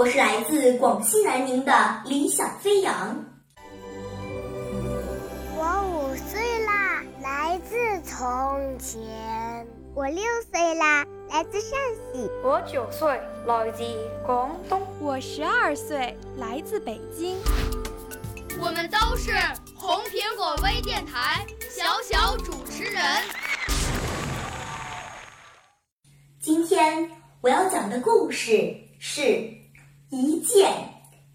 我是来自广西南宁的李小飞扬。我五岁啦，来自从前。我六岁啦，来自陕西。我九岁，来自广东。我十二岁，来自北京。我们都是红苹果微电台小小主持人。今天我要讲的故事是一件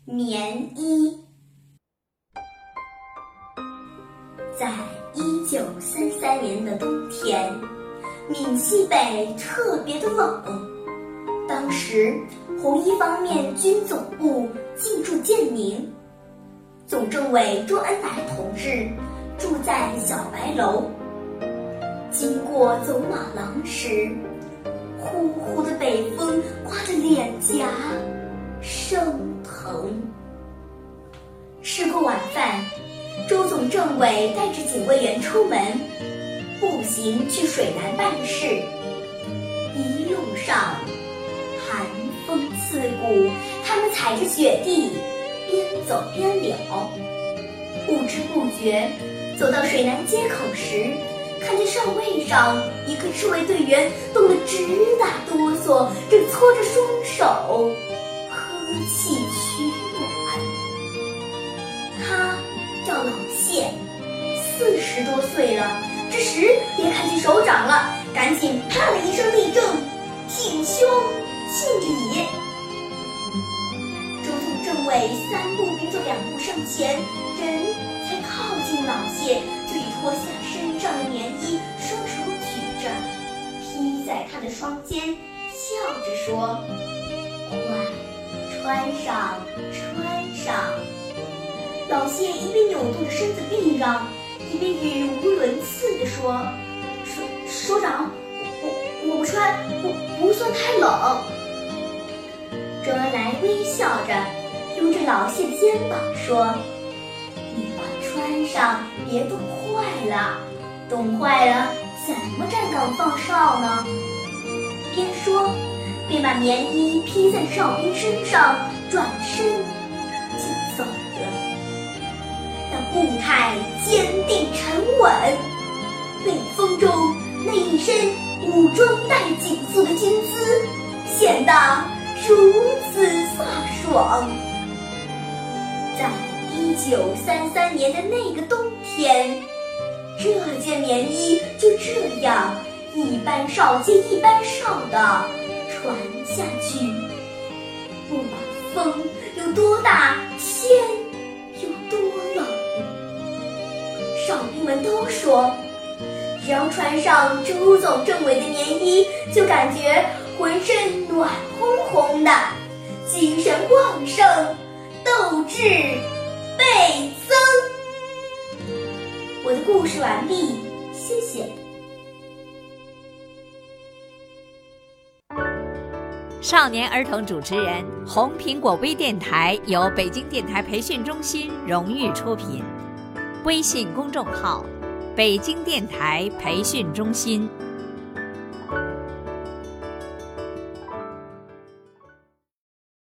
棉衣。在一九三三年的冬天，闽西北特别的冷。当时，红一方面军总部进驻建宁。总政委周恩来同志住在小白楼。经过走马廊时，呼呼的北风刮着脸颊生疼。吃过晚饭，周总政委带着警卫员出门，步行去水南办事。一路上，寒风刺骨，他们踩着雪地。边走边聊，不知不觉走到水南街口时，看见哨位上一个赤卫队员冻得直打哆嗦，正搓着双手四十多岁了。这时也看见首长了，赶紧啪的一声立正，挺胸敬礼。周总政委三步并作两步上前，人才靠近老谢，就已脱下身上的棉衣，双手举着，披在他的双肩，笑着说：“快，穿上，穿上。”老谢一边扭动着身子避让，一边语无伦次地说：“首首长，我我不穿，不不算太冷。”周恩来微笑着。拥着老谢的肩膀说：“你快穿上，别冻坏了。冻坏了怎么站岗放哨呢？”边说边把棉衣披在哨兵身上，转身步态坚定沉稳，北风中那一身武装带紧束的军姿，显得如此飒爽。在一九三三年的那个冬天，这件棉衣就这样一班哨接一班哨的传下去。不管风有多大，穿上朱总政委的棉衣，就感觉浑身暖烘烘的，精神旺盛。斗志倍增。我的故事完毕，谢谢。少年儿童主持人，红苹果微电台由北京电台培训中心荣誉出品，微信公众号：北京电台培训中心。